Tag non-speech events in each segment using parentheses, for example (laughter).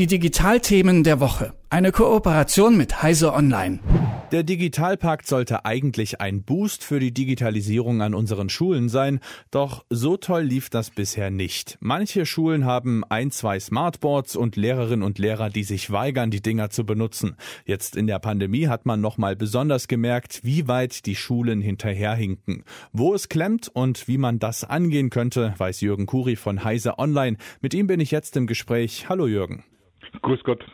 Die Digitalthemen der Woche. Eine Kooperation mit Heise Online. Der Digitalpakt sollte eigentlich ein Boost für die Digitalisierung an unseren Schulen sein, doch so toll lief das bisher nicht. Manche Schulen haben ein, zwei Smartboards und Lehrerinnen und Lehrer, die sich weigern, die Dinger zu benutzen. Jetzt in der Pandemie hat man nochmal besonders gemerkt, wie weit die Schulen hinterherhinken. Wo es klemmt und wie man das angehen könnte, weiß Jürgen Kuri von Heise Online. Mit ihm bin ich jetzt im Gespräch. Hallo Jürgen. Grüß Gott.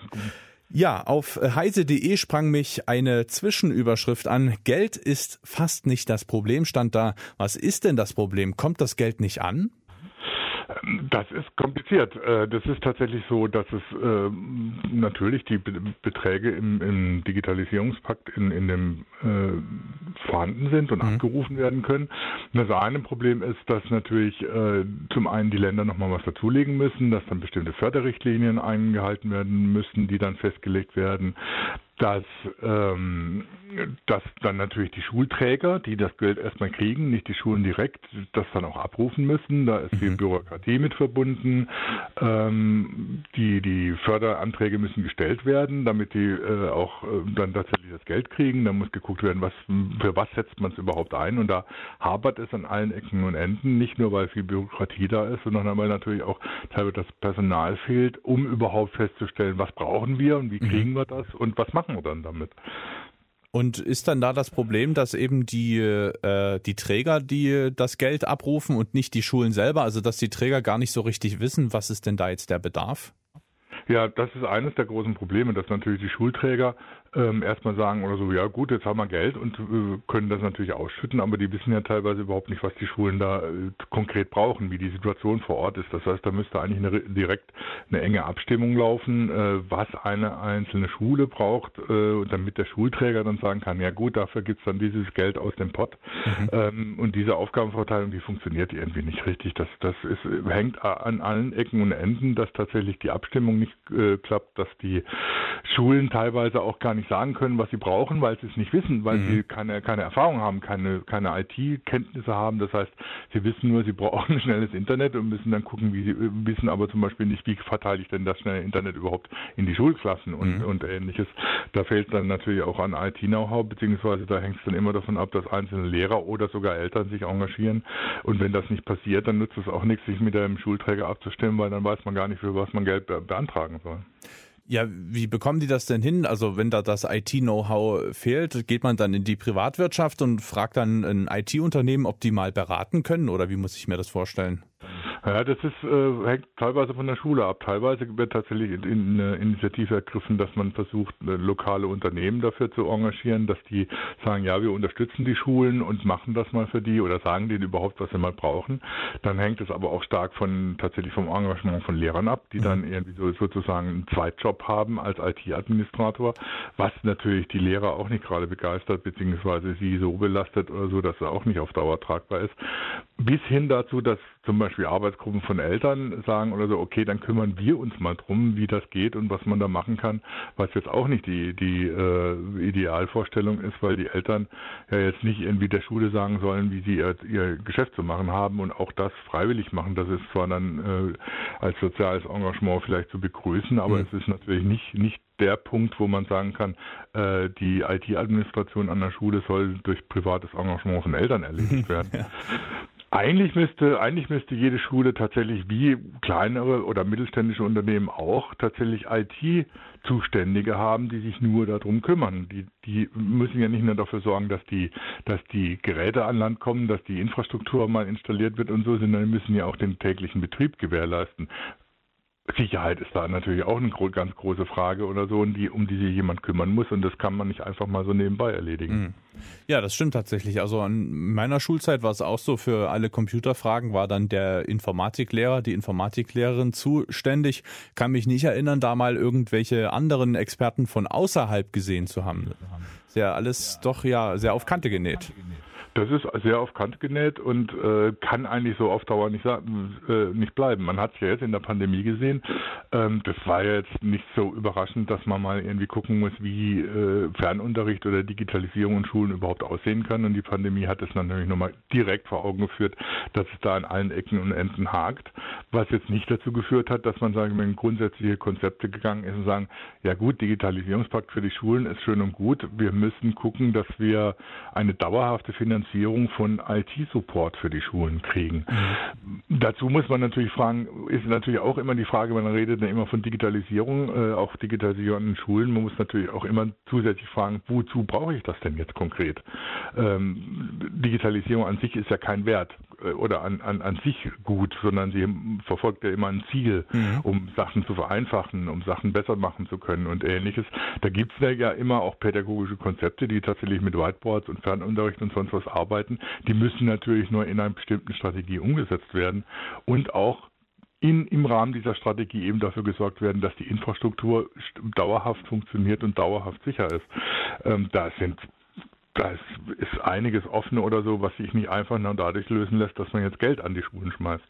Ja, auf heise.de sprang mich eine Zwischenüberschrift an. Geld ist fast nicht das Problem, stand da. Was ist denn das Problem? Kommt das Geld nicht an? Das ist kompliziert. Äh, das ist tatsächlich so, dass es äh, natürlich die Beträge im, im Digitalisierungspakt in, in dem äh, vorhanden sind und mhm. abgerufen werden können. Das eine Problem ist, dass natürlich äh, zum einen die Länder nochmal was dazulegen müssen, dass dann bestimmte Förderrichtlinien eingehalten werden müssen, die dann festgelegt werden dass, ähm, dass dann natürlich die Schulträger, die das Geld erstmal kriegen, nicht die Schulen direkt, das dann auch abrufen müssen. Da ist mhm. viel Bürokratie mit verbunden. Ähm, die, die Förderanträge müssen gestellt werden, damit die äh, auch äh, dann tatsächlich das Geld kriegen. Da muss geguckt werden, was, für was setzt man es überhaupt ein. Und da hapert es an allen Ecken und Enden, nicht nur weil viel Bürokratie da ist, sondern weil natürlich auch teilweise das Personal fehlt, um überhaupt festzustellen, was brauchen wir und wie mhm. kriegen wir das und was machen machen wir dann damit? Und ist dann da das Problem, dass eben die, äh, die Träger, die das Geld abrufen und nicht die Schulen selber, also dass die Träger gar nicht so richtig wissen, was ist denn da jetzt der Bedarf? Ja, das ist eines der großen Probleme, dass natürlich die Schulträger ähm, erstmal sagen oder so, ja gut, jetzt haben wir Geld und äh, können das natürlich ausschütten, aber die wissen ja teilweise überhaupt nicht, was die Schulen da äh, konkret brauchen, wie die Situation vor Ort ist. Das heißt, da müsste eigentlich eine, direkt eine enge Abstimmung laufen, äh, was eine einzelne Schule braucht, äh, damit der Schulträger dann sagen kann, ja gut, dafür gibt's dann dieses Geld aus dem Pott. Mhm. Ähm, und diese Aufgabenverteilung, die funktioniert irgendwie nicht richtig. Das, das ist, hängt an allen Ecken und Enden, dass tatsächlich die Abstimmung nicht äh, klappt, dass die Schulen teilweise auch gar nicht nicht sagen können, was sie brauchen, weil sie es nicht wissen, weil mhm. sie keine, keine Erfahrung haben, keine, keine IT-Kenntnisse haben. Das heißt, sie wissen nur, sie brauchen (laughs) schnelles Internet und müssen dann gucken, wie sie wissen aber zum Beispiel nicht, wie verteile ich denn das schnelle Internet überhaupt in die Schulklassen und, mhm. und ähnliches. Da fehlt dann natürlich auch an IT-Know-how, beziehungsweise da hängt es dann immer davon ab, dass einzelne Lehrer oder sogar Eltern sich engagieren. Und wenn das nicht passiert, dann nützt es auch nichts, sich mit dem Schulträger abzustimmen, weil dann weiß man gar nicht, für was man Geld beantragen soll. Ja, wie bekommen die das denn hin? Also wenn da das IT-Know-how fehlt, geht man dann in die Privatwirtschaft und fragt dann ein IT-Unternehmen, ob die mal beraten können oder wie muss ich mir das vorstellen? Ja, das ist, äh, hängt teilweise von der Schule ab. Teilweise wird tatsächlich in, in eine Initiative ergriffen, dass man versucht, äh, lokale Unternehmen dafür zu engagieren, dass die sagen, ja, wir unterstützen die Schulen und machen das mal für die oder sagen denen überhaupt, was sie mal brauchen. Dann hängt es aber auch stark von tatsächlich vom Engagement von Lehrern ab, die dann mhm. irgendwie so, sozusagen einen Zweitjob haben als IT-Administrator, was natürlich die Lehrer auch nicht gerade begeistert, beziehungsweise sie so belastet oder so, dass er auch nicht auf Dauer tragbar ist. Bis hin dazu, dass zum Beispiel Arbeitsgruppen von Eltern sagen oder so, okay, dann kümmern wir uns mal drum, wie das geht und was man da machen kann, was jetzt auch nicht die, die äh, Idealvorstellung ist, weil die Eltern ja jetzt nicht irgendwie der Schule sagen sollen, wie sie ihr, ihr Geschäft zu machen haben und auch das freiwillig machen. Das ist zwar dann äh, als soziales Engagement vielleicht zu begrüßen, aber mhm. es ist natürlich nicht, nicht der Punkt, wo man sagen kann, äh, die IT-Administration an der Schule soll durch privates Engagement von Eltern erledigt (laughs) werden. ja. Eigentlich müsste, eigentlich müsste jede Schule tatsächlich wie kleinere oder mittelständische Unternehmen auch tatsächlich IT-Zuständige haben, die sich nur darum kümmern. Die, die müssen ja nicht nur dafür sorgen, dass die, dass die Geräte an Land kommen, dass die Infrastruktur mal installiert wird und so, sondern die müssen ja auch den täglichen Betrieb gewährleisten. Sicherheit ist da natürlich auch eine ganz große Frage oder so, die, um die sich jemand kümmern muss und das kann man nicht einfach mal so nebenbei erledigen. Mhm. Ja, das stimmt tatsächlich. Also an meiner Schulzeit war es auch so, für alle Computerfragen war dann der Informatiklehrer, die Informatiklehrerin zuständig. Kann mich nicht erinnern, da mal irgendwelche anderen Experten von außerhalb gesehen zu haben. Sehr alles doch ja sehr auf Kante genäht. Das ist sehr auf Kant genäht und äh, kann eigentlich so auf Dauer nicht, äh, nicht bleiben. Man hat es ja jetzt in der Pandemie gesehen. Ähm, das war jetzt nicht so überraschend, dass man mal irgendwie gucken muss, wie äh, Fernunterricht oder Digitalisierung in Schulen überhaupt aussehen kann. Und die Pandemie hat es natürlich nochmal direkt vor Augen geführt, dass es da an allen Ecken und Enden hakt. Was jetzt nicht dazu geführt hat, dass man sagen wir, in grundsätzliche Konzepte gegangen ist und sagen, ja gut, Digitalisierungspakt für die Schulen ist schön und gut. Wir müssen gucken, dass wir eine dauerhafte Finanzierung von IT-Support für die Schulen kriegen. Mhm. Dazu muss man natürlich fragen, ist natürlich auch immer die Frage, man redet ja immer von Digitalisierung, äh, auch Digitalisierung in Schulen. Man muss natürlich auch immer zusätzlich fragen, wozu brauche ich das denn jetzt konkret? Ähm, Digitalisierung an sich ist ja kein Wert oder an, an, an sich gut, sondern sie verfolgt ja immer ein Ziel, mhm. um Sachen zu vereinfachen, um Sachen besser machen zu können und ähnliches. Da gibt es ja immer auch pädagogische Konzepte, die tatsächlich mit Whiteboards und Fernunterricht und sonst was arbeiten. Die müssen natürlich nur in einer bestimmten Strategie umgesetzt werden und auch in, im Rahmen dieser Strategie eben dafür gesorgt werden, dass die Infrastruktur dauerhaft funktioniert und dauerhaft sicher ist. Ähm, da sind da ist einiges offen oder so, was sich nicht einfach nur dadurch lösen lässt, dass man jetzt Geld an die Schulen schmeißt.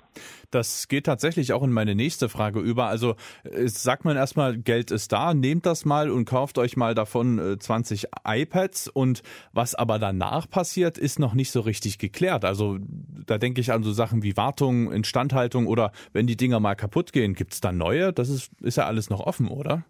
Das geht tatsächlich auch in meine nächste Frage über. Also äh, sagt man erstmal, Geld ist da, nehmt das mal und kauft euch mal davon 20 äh, iPads und was aber danach passiert, ist noch nicht so richtig geklärt. Also da denke ich an so Sachen wie Wartung, Instandhaltung oder wenn die Dinger mal kaputt gehen, gibt es dann neue? Das ist, ist ja alles noch offen, oder?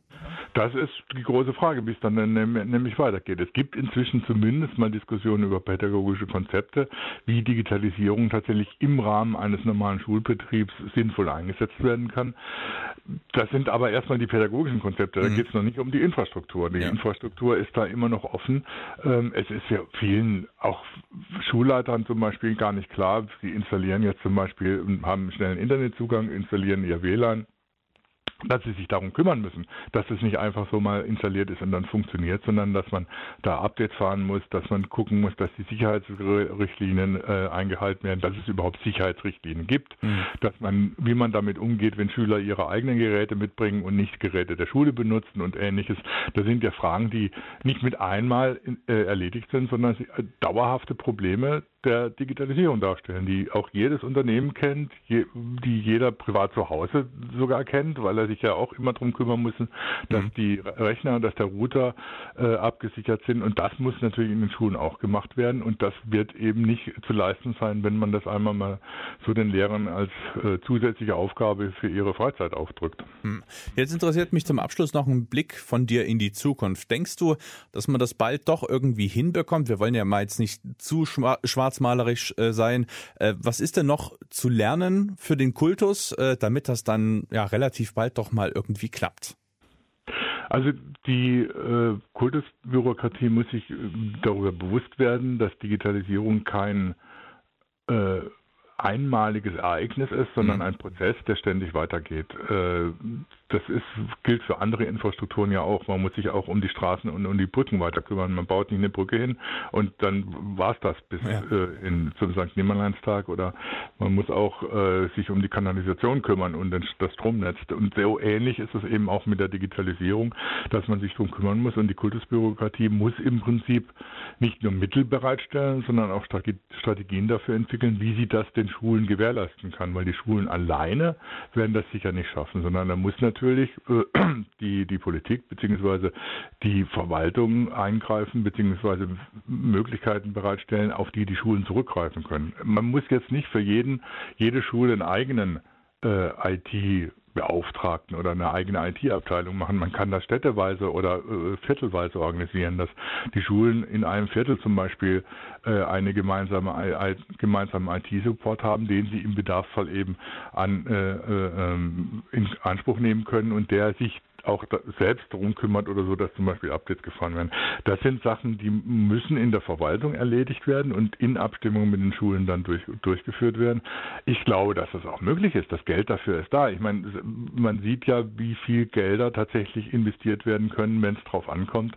Das ist die große Frage, wie es dann nämlich weitergeht. Es gibt inzwischen zumindest mal Diskussionen über pädagogische Konzepte, wie Digitalisierung tatsächlich im Rahmen eines normalen Schulbetriebs sinnvoll eingesetzt werden kann. Das sind aber erstmal die pädagogischen Konzepte. Da mhm. geht es noch nicht um die Infrastruktur. Die ja. Infrastruktur ist da immer noch offen. Ähm, es ist ja vielen, auch Schulleitern zum Beispiel, gar nicht klar. Sie installieren jetzt zum Beispiel, haben einen schnellen Internetzugang, installieren ihr WLAN dass sie sich darum kümmern müssen, dass es nicht einfach so mal installiert ist und dann funktioniert, sondern dass man da Updates fahren muss, dass man gucken muss, dass die Sicherheitsrichtlinien äh, eingehalten werden, dass es überhaupt Sicherheitsrichtlinien gibt, mhm. dass man, wie man damit umgeht, wenn Schüler ihre eigenen Geräte mitbringen und nicht Geräte der Schule benutzen und ähnliches. Das sind ja Fragen, die nicht mit einmal äh, erledigt sind, sondern äh, dauerhafte Probleme der Digitalisierung darstellen, die auch jedes Unternehmen kennt, die jeder privat zu Hause sogar kennt, weil er sich ja auch immer darum kümmern muss, dass mhm. die Rechner, dass der Router äh, abgesichert sind. Und das muss natürlich in den Schulen auch gemacht werden. Und das wird eben nicht zu leisten sein, wenn man das einmal mal so den Lehrern als äh, zusätzliche Aufgabe für ihre Freizeit aufdrückt. Hm. Jetzt interessiert mich zum Abschluss noch ein Blick von dir in die Zukunft. Denkst du, dass man das bald doch irgendwie hinbekommt? Wir wollen ja mal jetzt nicht zu schwarz schwarzmalerisch äh, sein. Äh, was ist denn noch zu lernen für den Kultus, äh, damit das dann ja relativ bald doch mal irgendwie klappt? Also die äh, Kultusbürokratie muss sich äh, darüber bewusst werden, dass Digitalisierung kein äh, einmaliges Ereignis ist, sondern mhm. ein Prozess, der ständig weitergeht. Äh, das ist, gilt für andere Infrastrukturen ja auch. Man muss sich auch um die Straßen und um die Brücken weiter kümmern. Man baut nicht eine Brücke hin und dann war es das bis ja. äh, in, zum St. Nimmerleinstag oder man muss auch äh, sich um die Kanalisation kümmern und das Stromnetz. Und so ähnlich ist es eben auch mit der Digitalisierung, dass man sich darum kümmern muss und die Kultusbürokratie muss im Prinzip nicht nur Mittel bereitstellen, sondern auch Strategien dafür entwickeln, wie sie das den Schulen gewährleisten kann, weil die Schulen alleine werden das sicher nicht schaffen, sondern da muss natürlich äh, (clears throat) die, die Politik bzw. die Verwaltung eingreifen bzw. Möglichkeiten bereitstellen, auf die die Schulen zurückgreifen können. Man muss jetzt nicht für jeden, jede Schule einen eigenen äh, IT Beauftragten oder eine eigene IT-Abteilung machen. Man kann das städteweise oder äh, viertelweise organisieren, dass die Schulen in einem Viertel zum Beispiel äh, eine gemeinsame, IT-Support haben, den sie im Bedarfsfall eben an, äh, äh, ähm, in Anspruch nehmen können und der sich auch selbst darum kümmert oder so, dass zum Beispiel Updates gefahren werden. Das sind Sachen, die müssen in der Verwaltung erledigt werden und in Abstimmung mit den Schulen dann durch, durchgeführt werden. Ich glaube, dass das auch möglich ist. Das Geld dafür ist da. Ich meine, man sieht ja, wie viel Gelder tatsächlich investiert werden können, wenn es drauf ankommt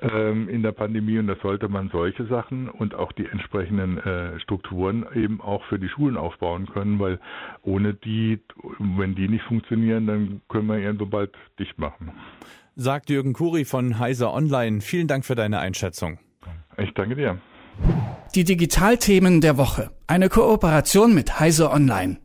ähm, in der Pandemie. Und da sollte man solche Sachen und auch die entsprechenden äh, Strukturen eben auch für die Schulen aufbauen können, weil ohne die, wenn die nicht funktionieren, dann können wir irgendwo bald dicht machen machen. Sagt Jürgen Kuri von Heiser Online. Vielen Dank für deine Einschätzung. Ich danke dir. Die Digitalthemen der Woche. Eine Kooperation mit Heiser Online.